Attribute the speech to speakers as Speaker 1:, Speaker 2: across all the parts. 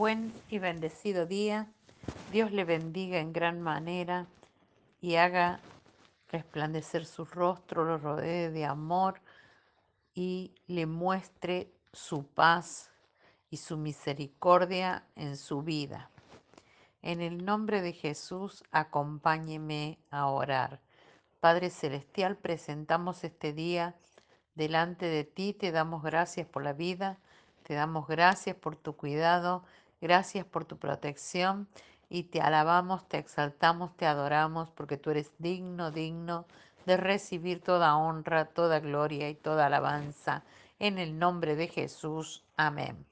Speaker 1: buen y bendecido día. Dios le bendiga en gran manera y haga resplandecer su rostro, lo rodee de amor y le muestre su paz y su misericordia en su vida. En el nombre de Jesús, acompáñeme a orar. Padre Celestial, presentamos este día delante de ti, te damos gracias por la vida, te damos gracias por tu cuidado, gracias por tu protección y te alabamos, te exaltamos, te adoramos porque tú eres digno, digno de recibir toda honra, toda gloria y toda alabanza. En el nombre de Jesús. Amén.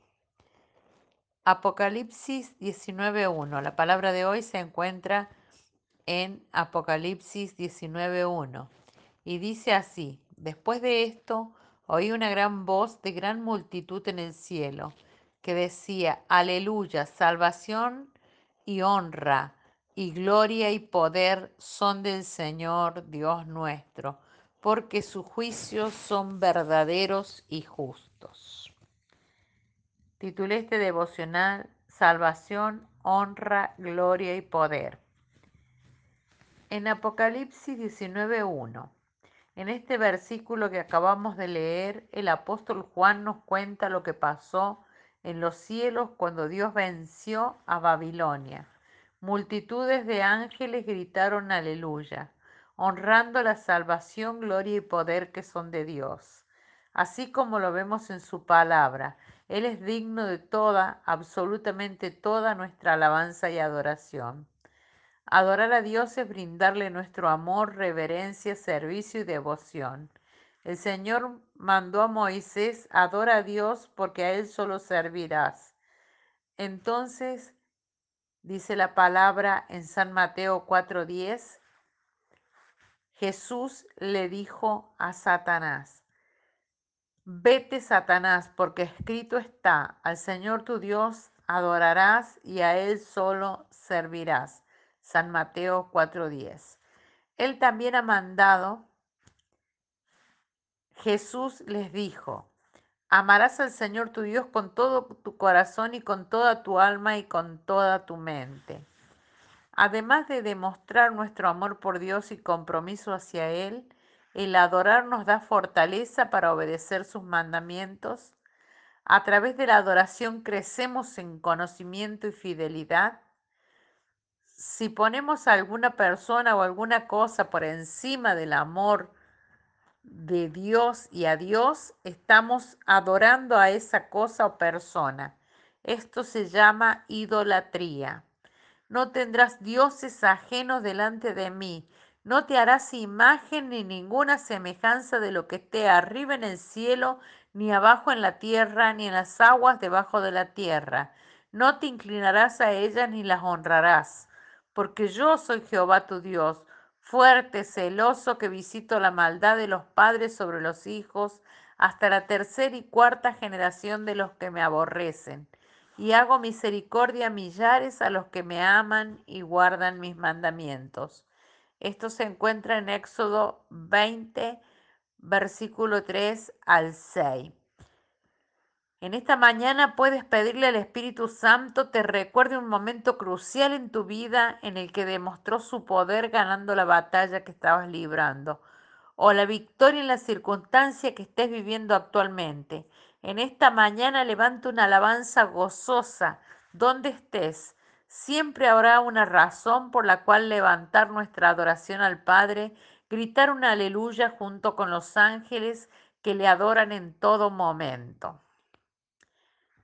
Speaker 1: Apocalipsis 19.1. La palabra de hoy se encuentra en Apocalipsis 19.1 y dice así, después de esto oí una gran voz de gran multitud en el cielo que decía, aleluya, salvación y honra y gloria y poder son del Señor Dios nuestro, porque sus juicios son verdaderos y justos. Titulé este devocional Salvación, honra, gloria y poder. En Apocalipsis 19.1, en este versículo que acabamos de leer, el apóstol Juan nos cuenta lo que pasó en los cielos cuando Dios venció a Babilonia. Multitudes de ángeles gritaron aleluya, honrando la salvación, gloria y poder que son de Dios. Así como lo vemos en su palabra, Él es digno de toda, absolutamente toda nuestra alabanza y adoración. Adorar a Dios es brindarle nuestro amor, reverencia, servicio y devoción. El Señor mandó a Moisés, adora a Dios porque a Él solo servirás. Entonces, dice la palabra en San Mateo 4:10, Jesús le dijo a Satanás, vete Satanás, porque escrito está, al Señor tu Dios adorarás y a Él solo servirás. San Mateo 4:10. Él también ha mandado Jesús les dijo, amarás al Señor tu Dios con todo tu corazón y con toda tu alma y con toda tu mente. Además de demostrar nuestro amor por Dios y compromiso hacia Él, el adorar nos da fortaleza para obedecer sus mandamientos. A través de la adoración crecemos en conocimiento y fidelidad. Si ponemos a alguna persona o alguna cosa por encima del amor de Dios y a Dios, estamos adorando a esa cosa o persona. Esto se llama idolatría. No tendrás dioses ajenos delante de mí. No te harás imagen ni ninguna semejanza de lo que esté arriba en el cielo, ni abajo en la tierra, ni en las aguas debajo de la tierra. No te inclinarás a ellas ni las honrarás, porque yo soy Jehová tu Dios fuerte, celoso, que visito la maldad de los padres sobre los hijos hasta la tercera y cuarta generación de los que me aborrecen. Y hago misericordia a millares a los que me aman y guardan mis mandamientos. Esto se encuentra en Éxodo 20, versículo 3 al 6. En esta mañana puedes pedirle al Espíritu Santo te recuerde un momento crucial en tu vida en el que demostró su poder ganando la batalla que estabas librando o la victoria en la circunstancia que estés viviendo actualmente. En esta mañana levanta una alabanza gozosa donde estés. Siempre habrá una razón por la cual levantar nuestra adoración al Padre, gritar una aleluya junto con los ángeles que le adoran en todo momento.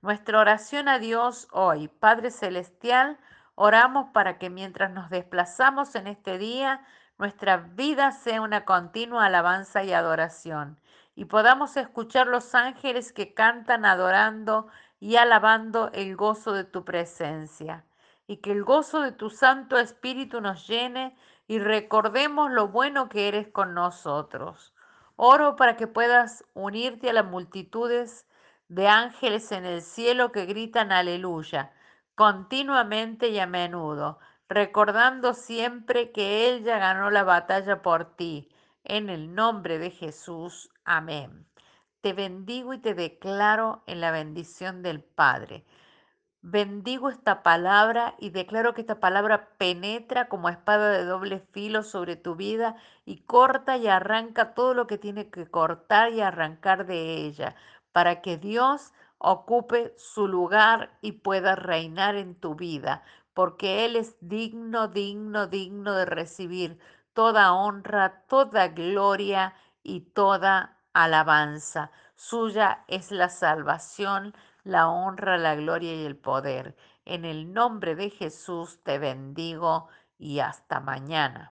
Speaker 1: Nuestra oración a Dios hoy, Padre Celestial, oramos para que mientras nos desplazamos en este día, nuestra vida sea una continua alabanza y adoración, y podamos escuchar los ángeles que cantan adorando y alabando el gozo de tu presencia, y que el gozo de tu Santo Espíritu nos llene y recordemos lo bueno que eres con nosotros. Oro para que puedas unirte a las multitudes de ángeles en el cielo que gritan aleluya, continuamente y a menudo, recordando siempre que Él ya ganó la batalla por ti. En el nombre de Jesús. Amén. Te bendigo y te declaro en la bendición del Padre. Bendigo esta palabra y declaro que esta palabra penetra como espada de doble filo sobre tu vida y corta y arranca todo lo que tiene que cortar y arrancar de ella, para que Dios ocupe su lugar y pueda reinar en tu vida, porque Él es digno, digno, digno de recibir toda honra, toda gloria y toda alabanza. Suya es la salvación la honra, la gloria y el poder. En el nombre de Jesús te bendigo y hasta mañana.